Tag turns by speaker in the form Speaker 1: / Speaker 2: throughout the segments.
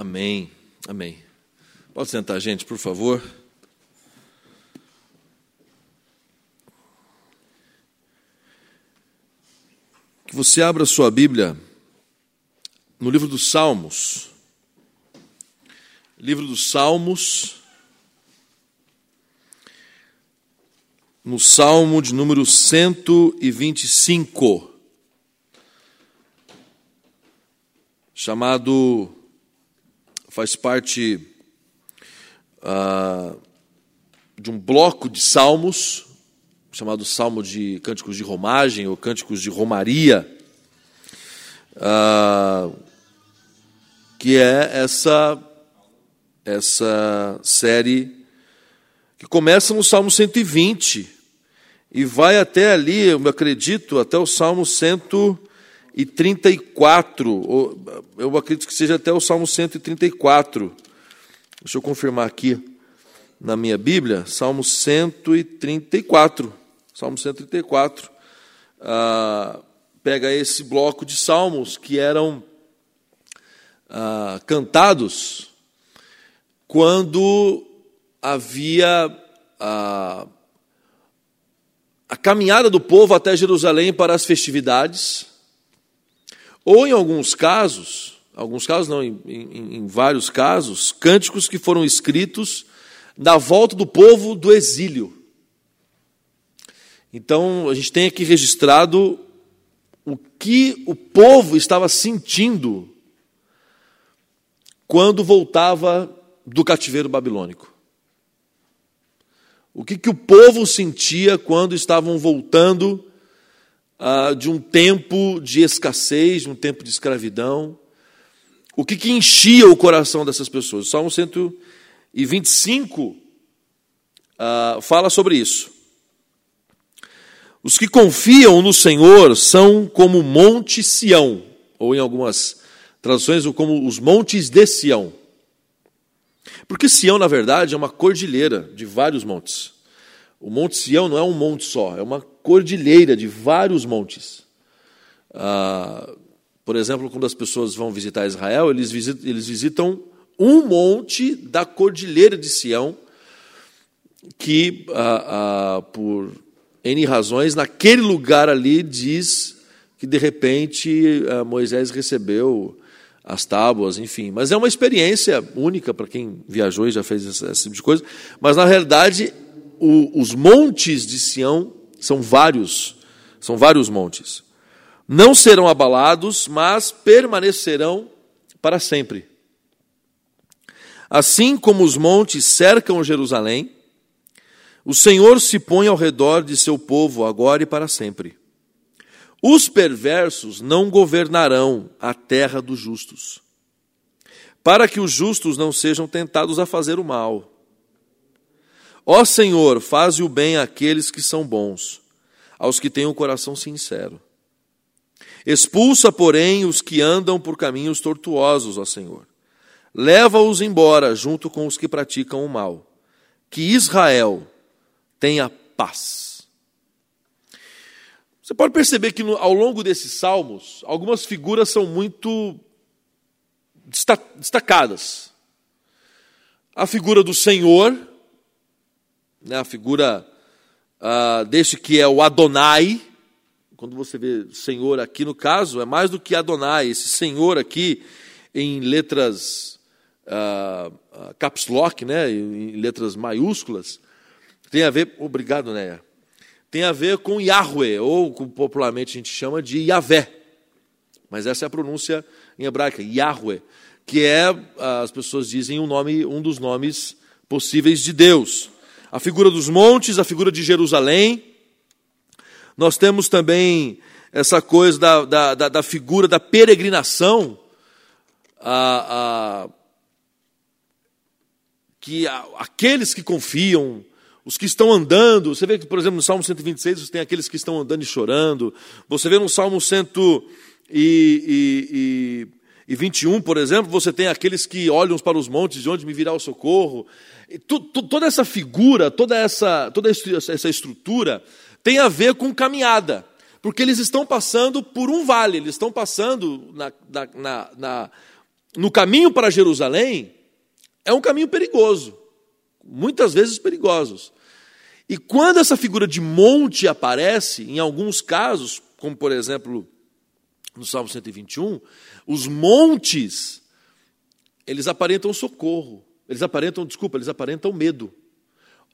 Speaker 1: Amém. Amém. Pode sentar, gente, por favor. Que você abra sua Bíblia no livro dos Salmos. Livro dos Salmos. No Salmo de número 125. Chamado faz parte ah, de um bloco de salmos, chamado Salmo de Cânticos de Romagem ou Cânticos de Romaria, ah, que é essa, essa série que começa no Salmo 120 e vai até ali, eu acredito, até o Salmo 120 e 34, eu acredito que seja até o Salmo 134. Deixa eu confirmar aqui na minha Bíblia, Salmo 134. Salmo 134. Ah, pega esse bloco de salmos que eram ah, cantados quando havia a, a caminhada do povo até Jerusalém para as festividades ou em alguns casos, alguns casos não, em, em, em vários casos, cânticos que foram escritos na volta do povo do exílio. Então, a gente tem aqui registrado o que o povo estava sentindo quando voltava do cativeiro babilônico. O que, que o povo sentia quando estavam voltando ah, de um tempo de escassez, de um tempo de escravidão. O que, que enchia o coração dessas pessoas? O Salmo 125 ah, fala sobre isso. Os que confiam no Senhor são como Monte Sião, ou em algumas traduções, como os montes de Sião. Porque Sião, na verdade, é uma cordilheira de vários montes. O Monte Sião não é um monte só, é uma cordilheira de vários montes. Ah, por exemplo, quando as pessoas vão visitar Israel, eles visitam, eles visitam um monte da cordilheira de Sião, que ah, ah, por N razões, naquele lugar ali diz que de repente Moisés recebeu as tábuas, enfim. Mas é uma experiência única para quem viajou e já fez esse, tipo de coisa. Mas na realidade os montes de Sião são vários, são vários montes. Não serão abalados, mas permanecerão para sempre. Assim como os montes cercam Jerusalém, o Senhor se põe ao redor de seu povo agora e para sempre. Os perversos não governarão a terra dos justos, para que os justos não sejam tentados a fazer o mal. Ó Senhor, faze o bem àqueles que são bons, aos que têm o um coração sincero. Expulsa, porém, os que andam por caminhos tortuosos, ó Senhor. Leva-os embora junto com os que praticam o mal. Que Israel tenha paz. Você pode perceber que ao longo desses salmos, algumas figuras são muito destacadas. A figura do Senhor, né, a figura uh, deste que é o Adonai. Quando você vê Senhor aqui no caso, é mais do que Adonai. Esse Senhor aqui em letras uh, uh, caps lock, né, em letras maiúsculas, tem a ver, obrigado, Néia, tem a ver com Yahweh, ou como popularmente a gente chama de Yahvé. Mas essa é a pronúncia em hebraica, Yahweh, que é, as pessoas dizem, um, nome, um dos nomes possíveis de Deus a figura dos montes, a figura de Jerusalém. Nós temos também essa coisa da, da, da, da figura da peregrinação, a, a, que a, aqueles que confiam, os que estão andando, você vê que, por exemplo, no Salmo 126 você tem aqueles que estão andando e chorando, você vê no Salmo 121, por exemplo, você tem aqueles que olham para os montes de onde me virá o socorro toda essa figura, toda essa, toda essa estrutura tem a ver com caminhada, porque eles estão passando por um vale, eles estão passando na, na, na, no caminho para Jerusalém é um caminho perigoso, muitas vezes perigosos. E quando essa figura de monte aparece, em alguns casos, como por exemplo no Salmo 121, os montes, eles aparentam socorro, eles aparentam, desculpa, eles aparentam medo.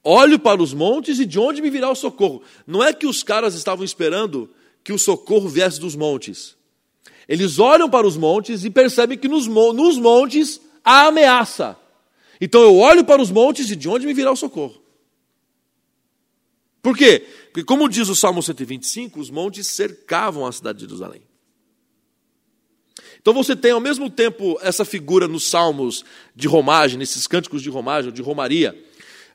Speaker 1: Olho para os montes e de onde me virá o socorro? Não é que os caras estavam esperando que o socorro viesse dos montes. Eles olham para os montes e percebem que nos, nos montes há ameaça. Então eu olho para os montes e de onde me virá o socorro? Por quê? Porque, como diz o Salmo 125, os montes cercavam a cidade de Jerusalém. Então você tem ao mesmo tempo essa figura nos salmos de romagem, nesses cânticos de romagem, de romaria,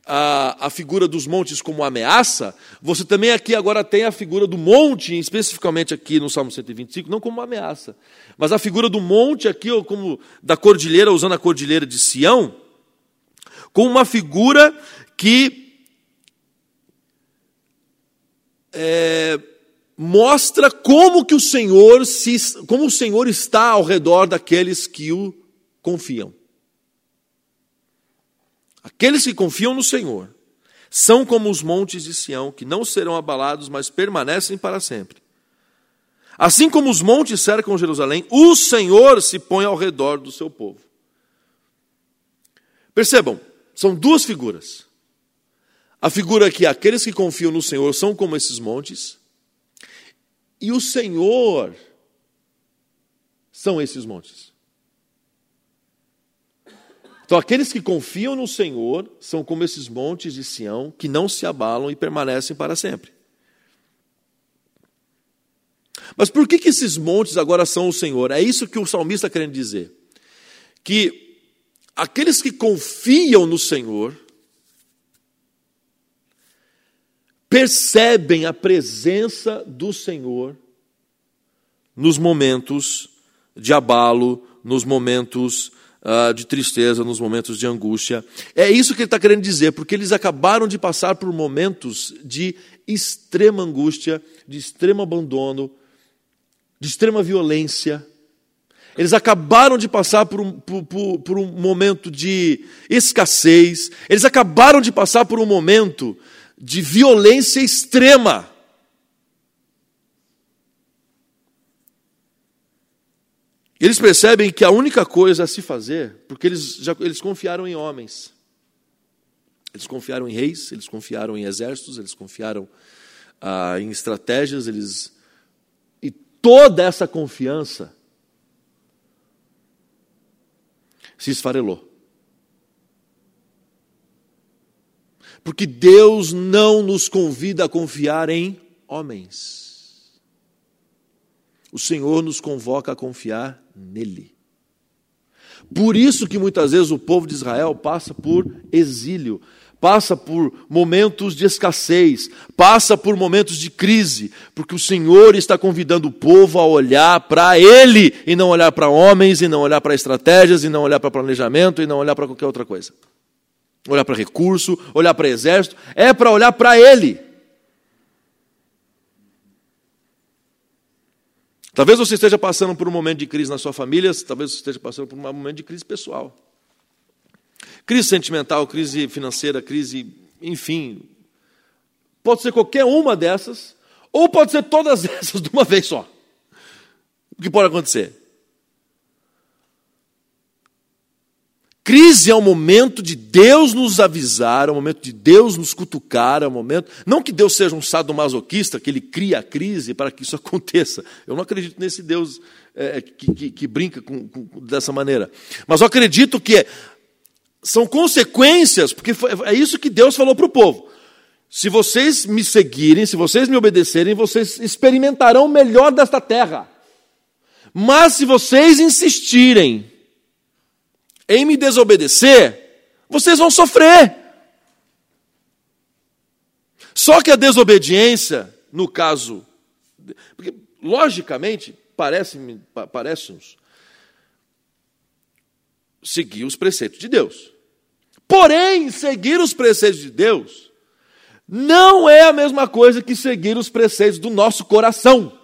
Speaker 1: a, a figura dos montes como ameaça, você também aqui agora tem a figura do monte, especificamente aqui no Salmo 125, não como uma ameaça, mas a figura do monte aqui, ou como da cordilheira, usando a cordilheira de Sião, como uma figura que é, mostra como que o Senhor se, como o Senhor está ao redor daqueles que o confiam. Aqueles que confiam no Senhor são como os montes de Sião, que não serão abalados, mas permanecem para sempre. Assim como os montes cercam Jerusalém, o Senhor se põe ao redor do seu povo. Percebam, são duas figuras. A figura que aqueles que confiam no Senhor são como esses montes, e o Senhor são esses montes. Então, aqueles que confiam no Senhor são como esses montes de Sião que não se abalam e permanecem para sempre. Mas por que, que esses montes agora são o Senhor? É isso que o salmista está querendo dizer. Que aqueles que confiam no Senhor percebem a presença do Senhor nos momentos de abalo, nos momentos uh, de tristeza, nos momentos de angústia. É isso que ele está querendo dizer, porque eles acabaram de passar por momentos de extrema angústia, de extremo abandono, de extrema violência. Eles acabaram de passar por um, por, por, por um momento de escassez, eles acabaram de passar por um momento de violência extrema. Eles percebem que a única coisa a se fazer, porque eles, já, eles confiaram em homens, eles confiaram em reis, eles confiaram em exércitos, eles confiaram ah, em estratégias, eles e toda essa confiança se esfarelou. Porque Deus não nos convida a confiar em homens. O Senhor nos convoca a confiar nele. Por isso que muitas vezes o povo de Israel passa por exílio, passa por momentos de escassez, passa por momentos de crise, porque o Senhor está convidando o povo a olhar para Ele e não olhar para homens, e não olhar para estratégias, e não olhar para planejamento, e não olhar para qualquer outra coisa olhar para recurso, olhar para exército, é para olhar para Ele. Talvez você esteja passando por um momento de crise na sua família, talvez você esteja passando por um momento de crise pessoal. Crise sentimental, crise financeira, crise, enfim. Pode ser qualquer uma dessas, ou pode ser todas essas de uma vez só. O que pode acontecer? Crise é o momento de Deus nos avisar, é o momento de Deus nos cutucar, é o momento. Não que Deus seja um sadomasoquista, que ele cria a crise para que isso aconteça. Eu não acredito nesse Deus é, que, que, que, brinca com, com, dessa maneira. Mas eu acredito que são consequências, porque é isso que Deus falou para o povo. Se vocês me seguirem, se vocês me obedecerem, vocês experimentarão o melhor desta terra. Mas se vocês insistirem, em me desobedecer, vocês vão sofrer. Só que a desobediência, no caso, porque logicamente parece-nos parece seguir os preceitos de Deus. Porém, seguir os preceitos de Deus não é a mesma coisa que seguir os preceitos do nosso coração.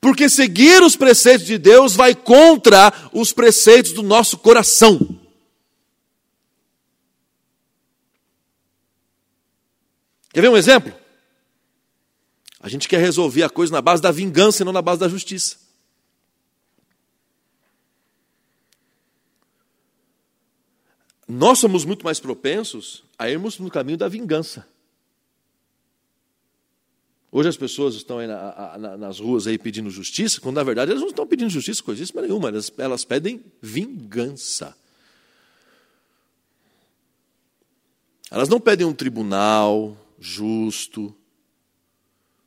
Speaker 1: Porque seguir os preceitos de Deus vai contra os preceitos do nosso coração. Quer ver um exemplo? A gente quer resolver a coisa na base da vingança e não na base da justiça. Nós somos muito mais propensos a irmos no caminho da vingança. Hoje as pessoas estão aí na, na, nas ruas aí pedindo justiça, quando na verdade elas não estão pedindo justiça, coisíssima nenhuma, elas, elas pedem vingança. Elas não pedem um tribunal justo,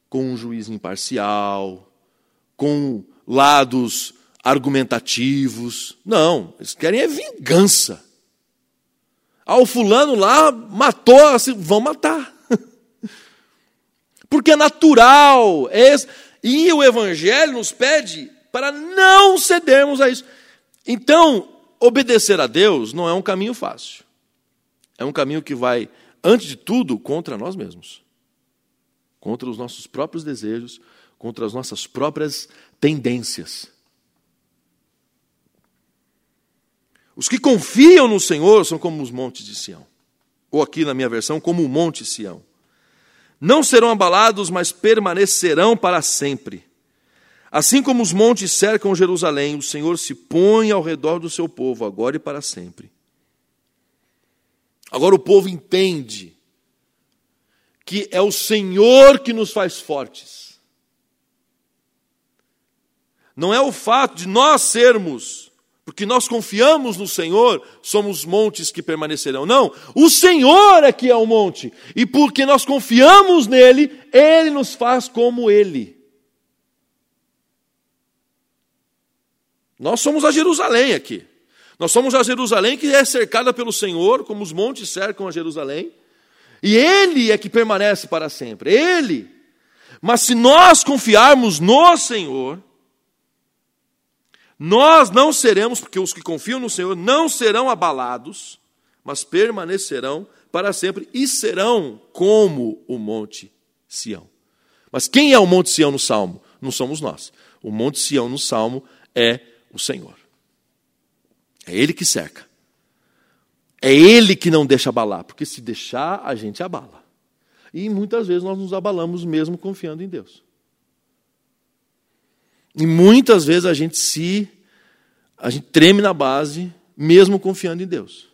Speaker 1: com um juiz imparcial, com lados argumentativos. Não, eles querem é vingança. Ah, o fulano lá matou, assim, vão matar. Porque é natural. É e o Evangelho nos pede para não cedermos a isso. Então, obedecer a Deus não é um caminho fácil. É um caminho que vai, antes de tudo, contra nós mesmos contra os nossos próprios desejos, contra as nossas próprias tendências. Os que confiam no Senhor são como os montes de Sião. Ou aqui na minha versão, como o monte Sião. Não serão abalados, mas permanecerão para sempre. Assim como os montes cercam Jerusalém, o Senhor se põe ao redor do seu povo, agora e para sempre. Agora o povo entende que é o Senhor que nos faz fortes. Não é o fato de nós sermos porque nós confiamos no Senhor, somos montes que permanecerão. Não, o Senhor é que é o monte, e porque nós confiamos nele, ele nos faz como ele. Nós somos a Jerusalém aqui. Nós somos a Jerusalém que é cercada pelo Senhor, como os montes cercam a Jerusalém. E Ele é que permanece para sempre. Ele. Mas se nós confiarmos no Senhor, nós não seremos, porque os que confiam no Senhor não serão abalados, mas permanecerão para sempre e serão como o Monte Sião. Mas quem é o Monte Sião no Salmo? Não somos nós. O Monte Sião no Salmo é o Senhor. É Ele que cerca. É Ele que não deixa abalar, porque se deixar, a gente abala. E muitas vezes nós nos abalamos mesmo confiando em Deus. E muitas vezes a gente se a gente treme na base, mesmo confiando em Deus.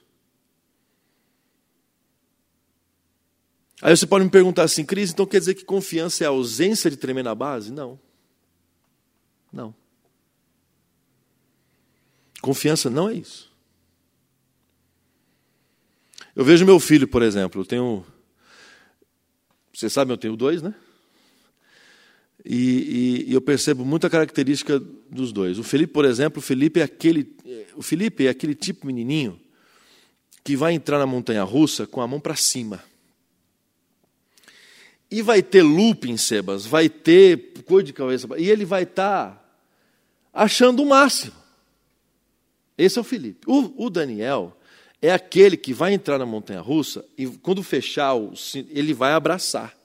Speaker 1: Aí você pode me perguntar assim, Cris, então quer dizer que confiança é a ausência de tremer na base? Não. Não. Confiança não é isso. Eu vejo meu filho, por exemplo, eu tenho. Você sabe, eu tenho dois, né? E, e, e, eu percebo muita característica dos dois. O Felipe, por exemplo, o Felipe é aquele, o Felipe é aquele tipo menininho que vai entrar na montanha russa com a mão para cima. E vai ter looping, Sebas, vai ter coisa de cabeça, e ele vai estar tá achando o máximo. Esse é o Felipe. O, o Daniel é aquele que vai entrar na montanha russa e quando fechar, ele vai abraçar.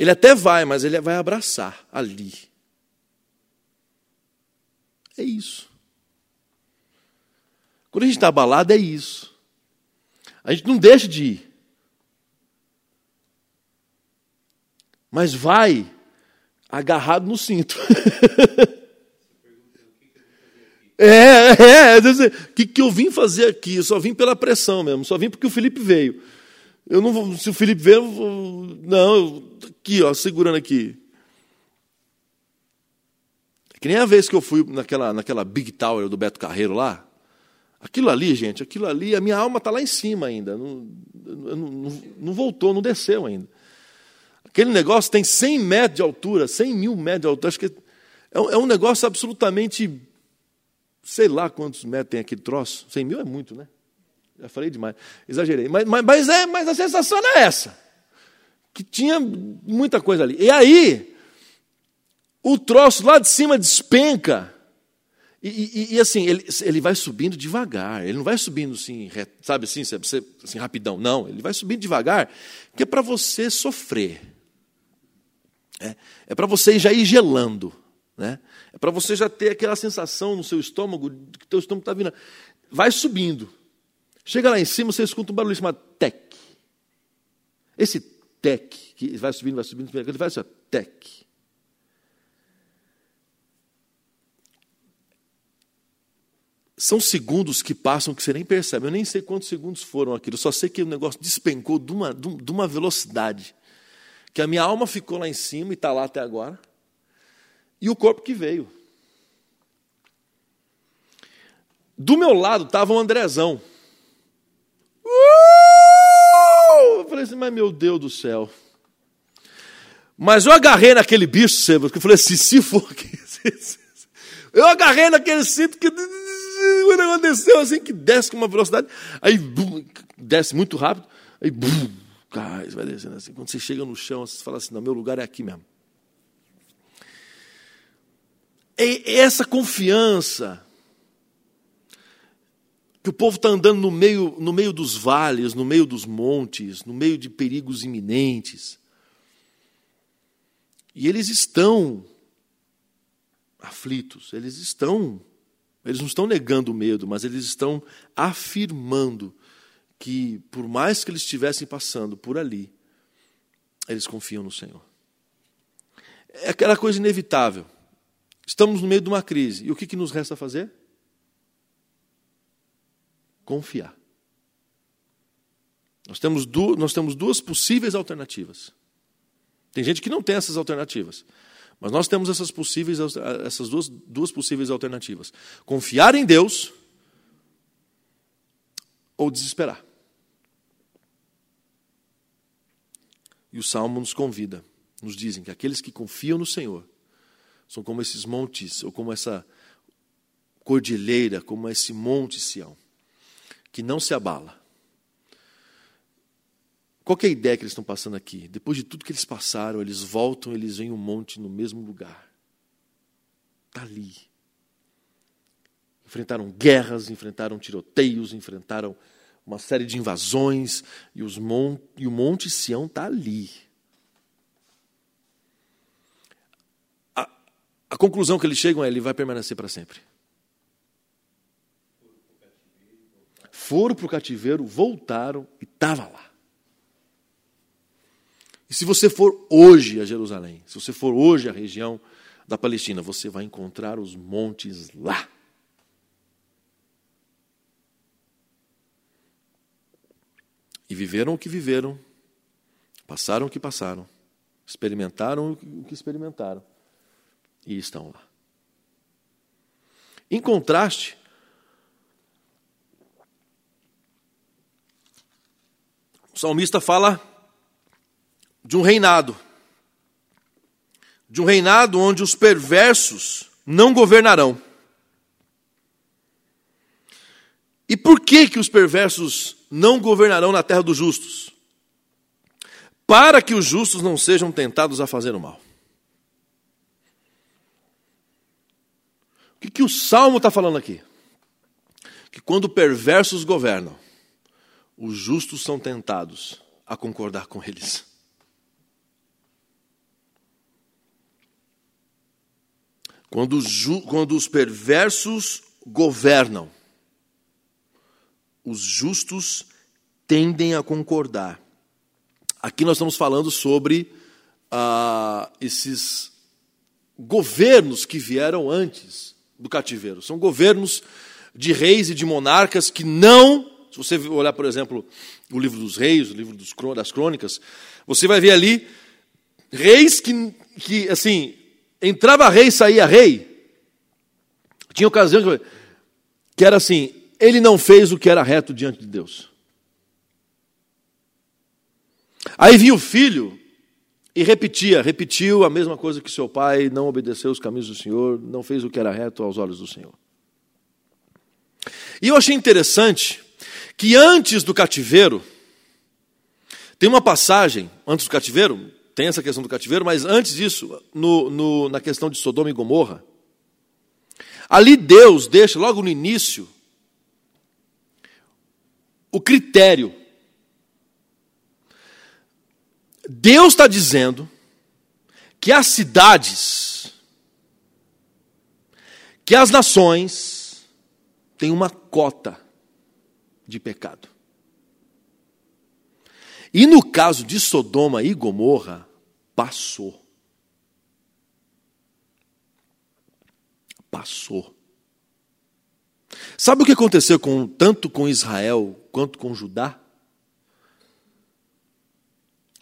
Speaker 1: Ele até vai, mas ele vai abraçar ali. É isso. Quando a gente está abalado, é isso. A gente não deixa de ir. Mas vai agarrado no cinto. é, é, o que, que eu vim fazer aqui? Eu só vim pela pressão mesmo, só vim porque o Felipe veio. Eu não se o Felipe veio, não, aqui, ó, segurando aqui. Que nem a vez que eu fui naquela, naquela Big Tower do Beto Carreiro lá. Aquilo ali, gente, aquilo ali, a minha alma está lá em cima ainda. Não, não, não, voltou, não desceu ainda. Aquele negócio tem 100 metros de altura, 100 mil metros de altura. Acho que é é um negócio absolutamente. Sei lá quantos metros tem aquele troço. 100 mil é muito, né? Já falei demais, exagerei. Mas, mas, mas, é, mas a sensação é essa que tinha muita coisa ali. E aí, o troço lá de cima despenca. E, e, e, assim, ele, ele vai subindo devagar, ele não vai subindo assim, sabe assim, assim, rapidão, não, ele vai subindo devagar, que é para você sofrer. É, é para você já ir gelando. Né? É para você já ter aquela sensação no seu estômago que teu estômago está vindo. Vai subindo. Chega lá em cima, você escuta um barulho chamado tec. Esse tec, que vai subindo, vai subindo, ele vai assim, tec. São segundos que passam que você nem percebe. Eu nem sei quantos segundos foram aquilo. Só sei que o negócio despencou de uma, de uma velocidade. Que a minha alma ficou lá em cima e está lá até agora e o corpo que veio. Do meu lado estava o Andrezão. Uh! Eu falei assim, mas meu Deus do céu. Mas eu agarrei naquele bicho, Seba, que eu falei assim, se for. Eu agarrei naquele cinto que o negócio assim, que desce com uma velocidade, aí bum, desce muito rápido, aí bum, cai, vai descendo assim. Quando você chega no chão, você fala assim, não, meu lugar é aqui mesmo. É essa confiança que o povo está andando no meio, no meio dos vales, no meio dos montes, no meio de perigos iminentes. E eles estão aflitos, eles estão, eles não estão negando o medo, mas eles estão afirmando que, por mais que eles estivessem passando por ali, eles confiam no Senhor. É aquela coisa inevitável. Estamos no meio de uma crise. E o que, que nos resta fazer? Confiar. Nós temos, du nós temos duas possíveis alternativas. Tem gente que não tem essas alternativas. Mas nós temos essas, possíveis, essas duas, duas possíveis alternativas: confiar em Deus ou desesperar. E o Salmo nos convida, nos dizem que aqueles que confiam no Senhor são como esses montes, ou como essa cordilheira, como esse monte Sião, que não se abala. Qual é a ideia que eles estão passando aqui? Depois de tudo que eles passaram, eles voltam, eles veem um monte no mesmo lugar. Está ali. Enfrentaram guerras, enfrentaram tiroteios, enfrentaram uma série de invasões, e, os mon e o Monte Sião está ali. A conclusão que eles chegam é: ele vai permanecer para sempre. Foram para o cativeiro, voltaram e estava lá. E se você for hoje a Jerusalém, se você for hoje à região da Palestina, você vai encontrar os montes lá. E viveram o que viveram, passaram o que passaram, experimentaram o que experimentaram e estão lá. Em contraste, o salmista fala de um reinado, de um reinado onde os perversos não governarão. E por que que os perversos não governarão na terra dos justos? Para que os justos não sejam tentados a fazer o mal. O que, que o Salmo está falando aqui? Que quando perversos governam, os justos são tentados a concordar com eles. Quando os, quando os perversos governam, os justos tendem a concordar. Aqui nós estamos falando sobre ah, esses governos que vieram antes do cativeiro. São governos de reis e de monarcas que não, se você olhar, por exemplo, o livro dos reis, o livro dos, das crônicas, você vai ver ali reis que, que assim, entrava rei saía rei. Tinha ocasião que era assim, ele não fez o que era reto diante de Deus. Aí vinha o filho e repetia, repetiu a mesma coisa que seu pai, não obedeceu os caminhos do Senhor, não fez o que era reto aos olhos do Senhor. E eu achei interessante que antes do cativeiro, tem uma passagem, antes do cativeiro, tem essa questão do cativeiro, mas antes disso, no, no, na questão de Sodoma e Gomorra, ali Deus deixa, logo no início, o critério. Deus está dizendo que as cidades, que as nações têm uma cota de pecado. E no caso de Sodoma e Gomorra, passou. Passou. Sabe o que aconteceu com, tanto com Israel quanto com Judá?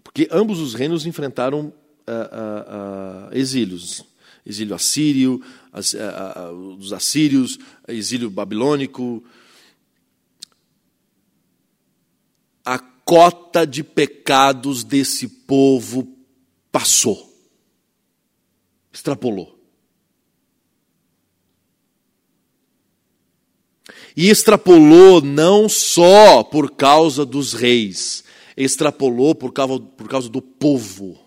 Speaker 1: Porque ambos os reinos enfrentaram uh, uh, uh, exílios. Exílio assírio, os assírios, exílio babilônico. A cota de pecados desse povo passou, extrapolou. E extrapolou não só por causa dos reis, extrapolou por causa, por causa do povo.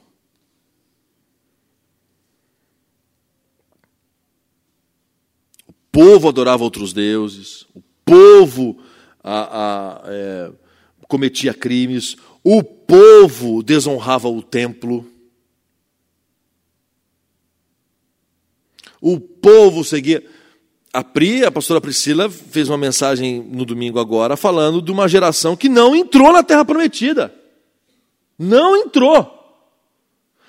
Speaker 1: O povo adorava outros deuses, o povo a, a, é, cometia crimes, o povo desonrava o templo. O povo seguia. A Pri, a pastora Priscila, fez uma mensagem no domingo agora falando de uma geração que não entrou na terra prometida. Não entrou.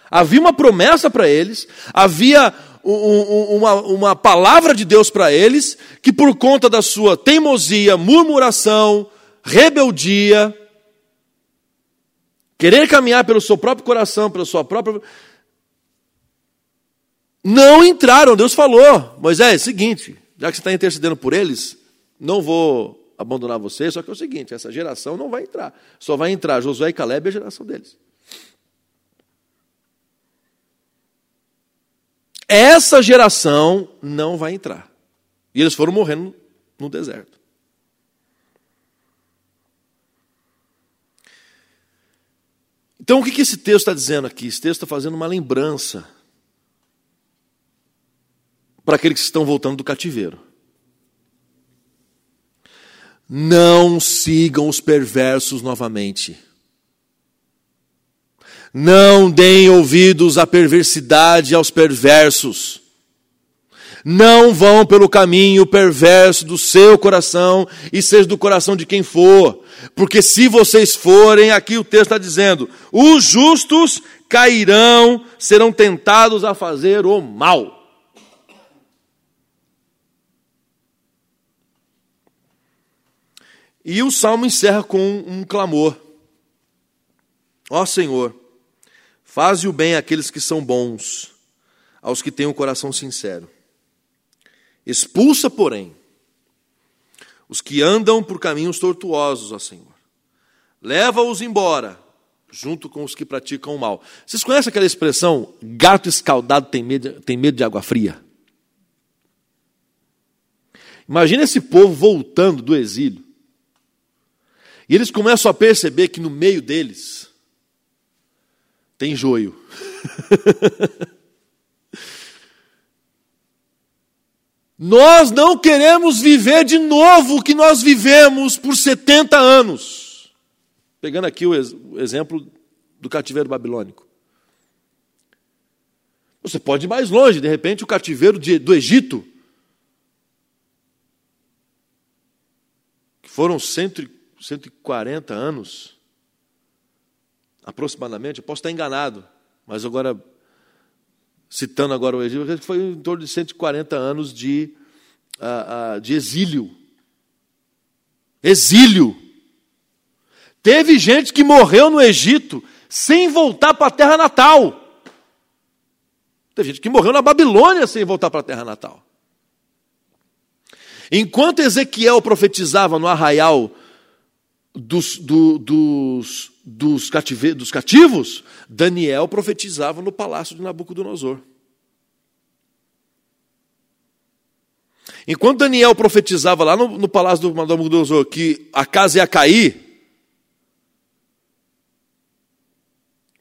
Speaker 1: Havia uma promessa para eles, havia um, um, uma, uma palavra de Deus para eles, que por conta da sua teimosia, murmuração, rebeldia, querer caminhar pelo seu próprio coração, pela sua própria não entraram. Deus falou: Moisés, seguinte, já que você está intercedendo por eles, não vou abandonar você, só que é o seguinte: essa geração não vai entrar. Só vai entrar Josué e Caleb e a geração deles. Essa geração não vai entrar. E eles foram morrendo no deserto. Então, o que esse texto está dizendo aqui? Esse texto está fazendo uma lembrança para aqueles que estão voltando do cativeiro. Não sigam os perversos novamente. Não deem ouvidos à perversidade aos perversos. Não vão pelo caminho perverso do seu coração e seja do coração de quem for. Porque se vocês forem, aqui o texto está dizendo: os justos cairão, serão tentados a fazer o mal. E o salmo encerra com um clamor: Ó Senhor, faze o bem àqueles que são bons, aos que têm o um coração sincero. Expulsa, porém, os que andam por caminhos tortuosos, ó Senhor. Leva-os embora, junto com os que praticam o mal. Vocês conhecem aquela expressão, gato escaldado tem medo, tem medo de água fria? Imagina esse povo voltando do exílio. E eles começam a perceber que no meio deles tem joio. nós não queremos viver de novo o que nós vivemos por 70 anos. Pegando aqui o exemplo do cativeiro babilônico. Você pode ir mais longe, de repente, o cativeiro de, do Egito, que foram cento 140 anos, aproximadamente, eu posso estar enganado, mas agora, citando agora o Egito, foi em torno de 140 anos de, uh, uh, de exílio. Exílio. Teve gente que morreu no Egito sem voltar para a terra natal. Teve gente que morreu na Babilônia sem voltar para a terra natal. Enquanto Ezequiel profetizava no arraial dos, do, dos, dos, cative, dos cativos, Daniel profetizava no palácio de Nabucodonosor. Enquanto Daniel profetizava lá no, no palácio do Nabucodonosor que a casa ia cair,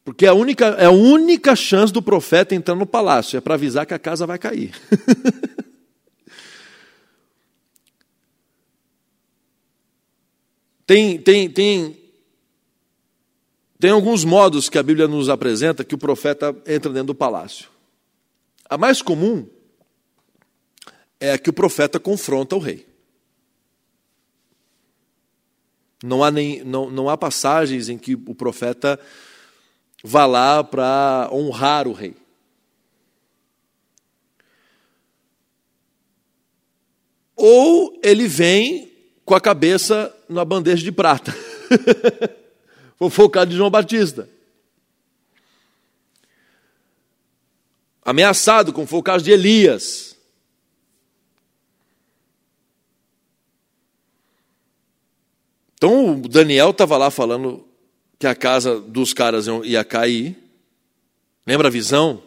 Speaker 1: porque é a única, é a única chance do profeta entrar no palácio, é para avisar que a casa vai cair. Tem, tem, tem, Tem alguns modos que a Bíblia nos apresenta que o profeta entra dentro do palácio. A mais comum é a que o profeta confronta o rei. Não há, nem, não, não há passagens em que o profeta vá lá para honrar o rei. Ou ele vem com a cabeça na bandeja de prata. focado de João Batista. Ameaçado, o caso de Elias. Então Daniel estava lá falando que a casa dos caras ia cair. Lembra a visão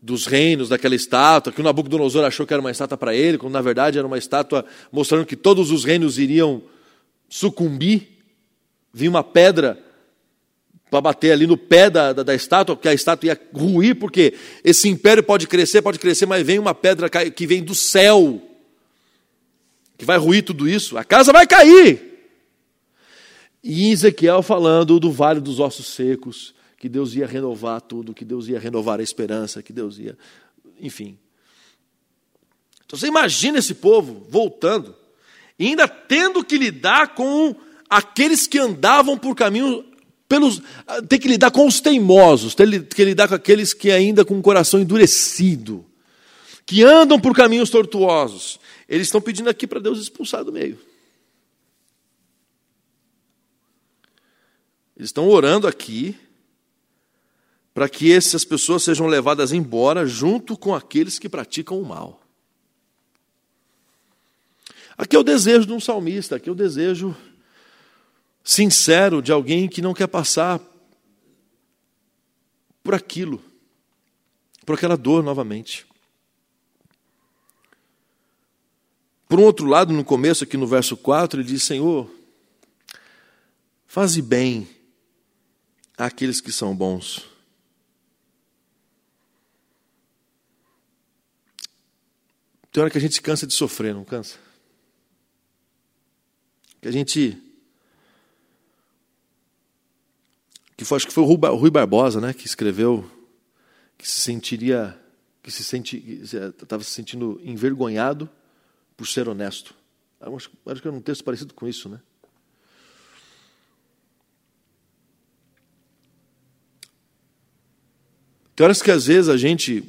Speaker 1: dos reinos, daquela estátua, que o Nabucodonosor achou que era uma estátua para ele, quando na verdade era uma estátua mostrando que todos os reinos iriam sucumbir. Vinha uma pedra para bater ali no pé da, da, da, estátua, porque a estátua ia ruir, porque esse império pode crescer, pode crescer, mas vem uma pedra que vem do céu, que vai ruir tudo isso, a casa vai cair. E Ezequiel falando do vale dos ossos secos, que Deus ia renovar tudo, que Deus ia renovar a esperança, que Deus ia. Enfim. Então você imagina esse povo voltando, ainda tendo que lidar com aqueles que andavam por caminho pelos, tem que lidar com os teimosos, tem que lidar com aqueles que ainda com o coração endurecido, que andam por caminhos tortuosos. Eles estão pedindo aqui para Deus expulsar do meio. Eles estão orando aqui para que essas pessoas sejam levadas embora junto com aqueles que praticam o mal. Aqui é o desejo de um salmista, aqui é o desejo sincero de alguém que não quer passar por aquilo, por aquela dor novamente. Por um outro lado, no começo, aqui no verso 4, ele diz: Senhor, faze bem àqueles que são bons. Tem hora que a gente cansa de sofrer, não cansa? Que a gente que foi, acho que foi o Rui Barbosa, né, que escreveu que se sentiria, que se sente, estava se sentindo envergonhado por ser honesto. Acho, acho que era um texto parecido com isso, né? Tem horas que às vezes a gente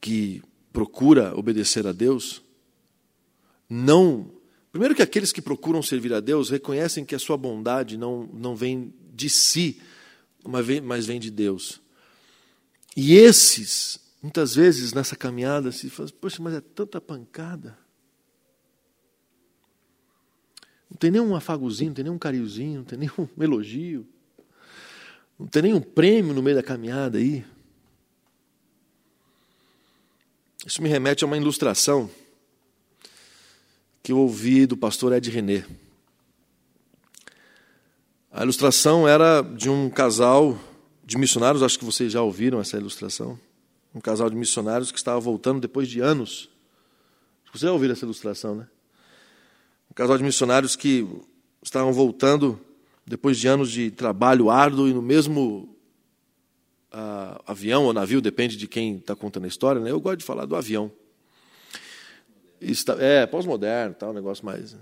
Speaker 1: que procura obedecer a Deus não Primeiro que aqueles que procuram servir a Deus reconhecem que a sua bondade não, não vem de si, mas vem de Deus. E esses, muitas vezes nessa caminhada, se faz, poxa, mas é tanta pancada. Não tem nenhum afagozinho, não tem nenhum cariozinho, não tem nenhum elogio. Não tem nenhum prêmio no meio da caminhada aí. Isso me remete a uma ilustração que eu ouvi do pastor Ed René. A ilustração era de um casal de missionários, acho que vocês já ouviram essa ilustração. Um casal de missionários que estava voltando depois de anos. Vocês já ouviram essa ilustração, né? Um casal de missionários que estavam voltando depois de anos de trabalho árduo e no mesmo uh, avião ou navio, depende de quem está contando a história, né? Eu gosto de falar do avião. Está, é, pós-moderno, tal, um negócio mais.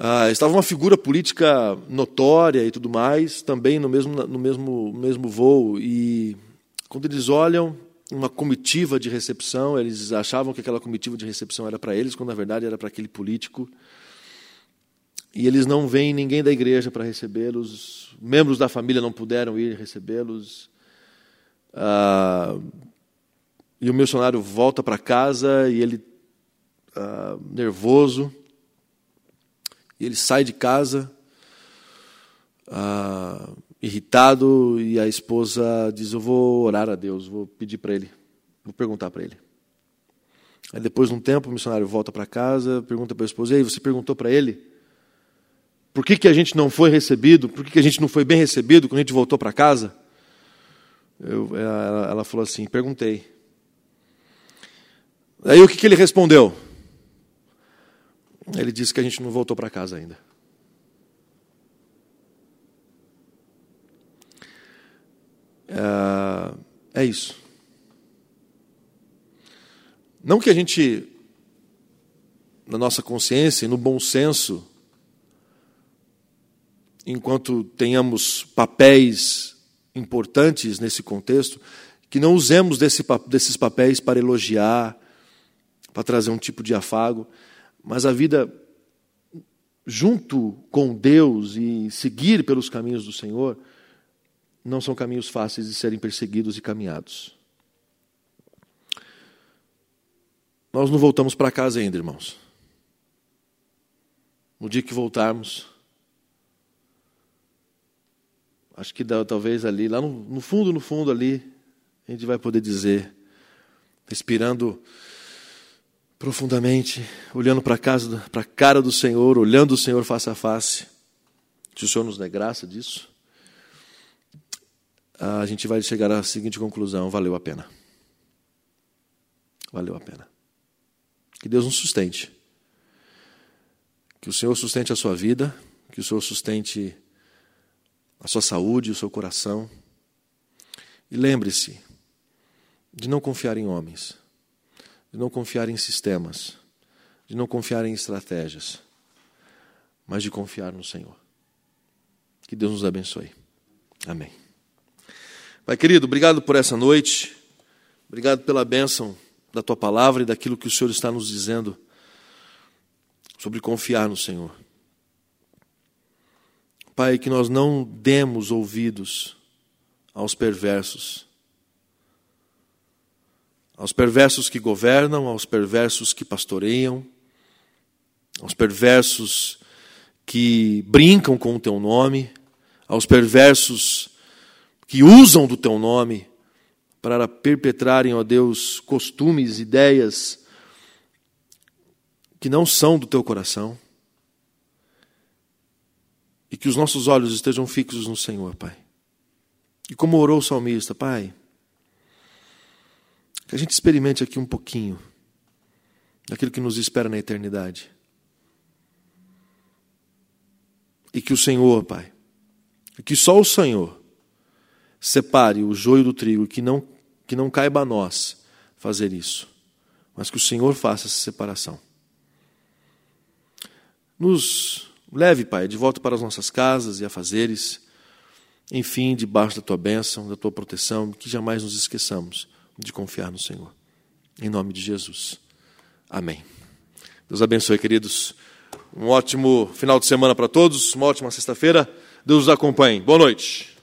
Speaker 1: Ah, estava uma figura política notória e tudo mais, também no mesmo, no mesmo, mesmo voo. E quando eles olham uma comitiva de recepção, eles achavam que aquela comitiva de recepção era para eles, quando na verdade era para aquele político. E eles não veem ninguém da igreja para recebê-los, membros da família não puderam ir recebê-los. Ah, e o missionário volta para casa e ele, ah, nervoso, e ele sai de casa, ah, irritado, e a esposa diz: Eu vou orar a Deus, vou pedir para ele, vou perguntar para ele. Aí depois de um tempo, o missionário volta para casa, pergunta para a esposa: Ei, você perguntou para ele? Por que, que a gente não foi recebido? Por que, que a gente não foi bem recebido quando a gente voltou para casa? Eu, ela, ela, falou assim: Perguntei. Aí o que, que ele respondeu? Ele disse que a gente não voltou para casa ainda. É, é isso. Não que a gente, na nossa consciência e no bom senso, enquanto tenhamos papéis importantes nesse contexto, que não usemos desse, desses papéis para elogiar, para trazer um tipo de afago mas a vida junto com Deus e seguir pelos caminhos do Senhor não são caminhos fáceis de serem perseguidos e caminhados. Nós não voltamos para casa ainda, irmãos. No dia que voltarmos, acho que talvez ali, lá no, no fundo, no fundo ali, a gente vai poder dizer, respirando profundamente, olhando para casa, para a cara do Senhor, olhando o Senhor face a face. Se o Senhor nos der graça disso, a gente vai chegar à seguinte conclusão: valeu a pena. Valeu a pena. Que Deus nos sustente. Que o Senhor sustente a sua vida, que o Senhor sustente a sua saúde, o seu coração. E lembre-se de não confiar em homens, de não confiar em sistemas, de não confiar em estratégias, mas de confiar no Senhor. Que Deus nos abençoe. Amém. Pai querido, obrigado por essa noite, obrigado pela bênção da tua palavra e daquilo que o Senhor está nos dizendo sobre confiar no Senhor. Pai, que nós não demos ouvidos aos perversos, aos perversos que governam, aos perversos que pastoreiam, aos perversos que brincam com o teu nome, aos perversos que usam do teu nome para perpetrarem, ó Deus, costumes, ideias que não são do teu coração e que os nossos olhos estejam fixos no Senhor, Pai. E como orou o salmista, Pai, que a gente experimente aqui um pouquinho daquilo que nos espera na eternidade. E que o Senhor, Pai, que só o Senhor separe o joio do trigo, que não, que não caiba a nós fazer isso, mas que o Senhor faça essa separação. Nos Leve, Pai, de volta para as nossas casas e afazeres, enfim, debaixo da tua bênção, da tua proteção, que jamais nos esqueçamos de confiar no Senhor. Em nome de Jesus. Amém. Deus abençoe, queridos. Um ótimo final de semana para todos, uma ótima sexta-feira. Deus os acompanhe. Boa noite.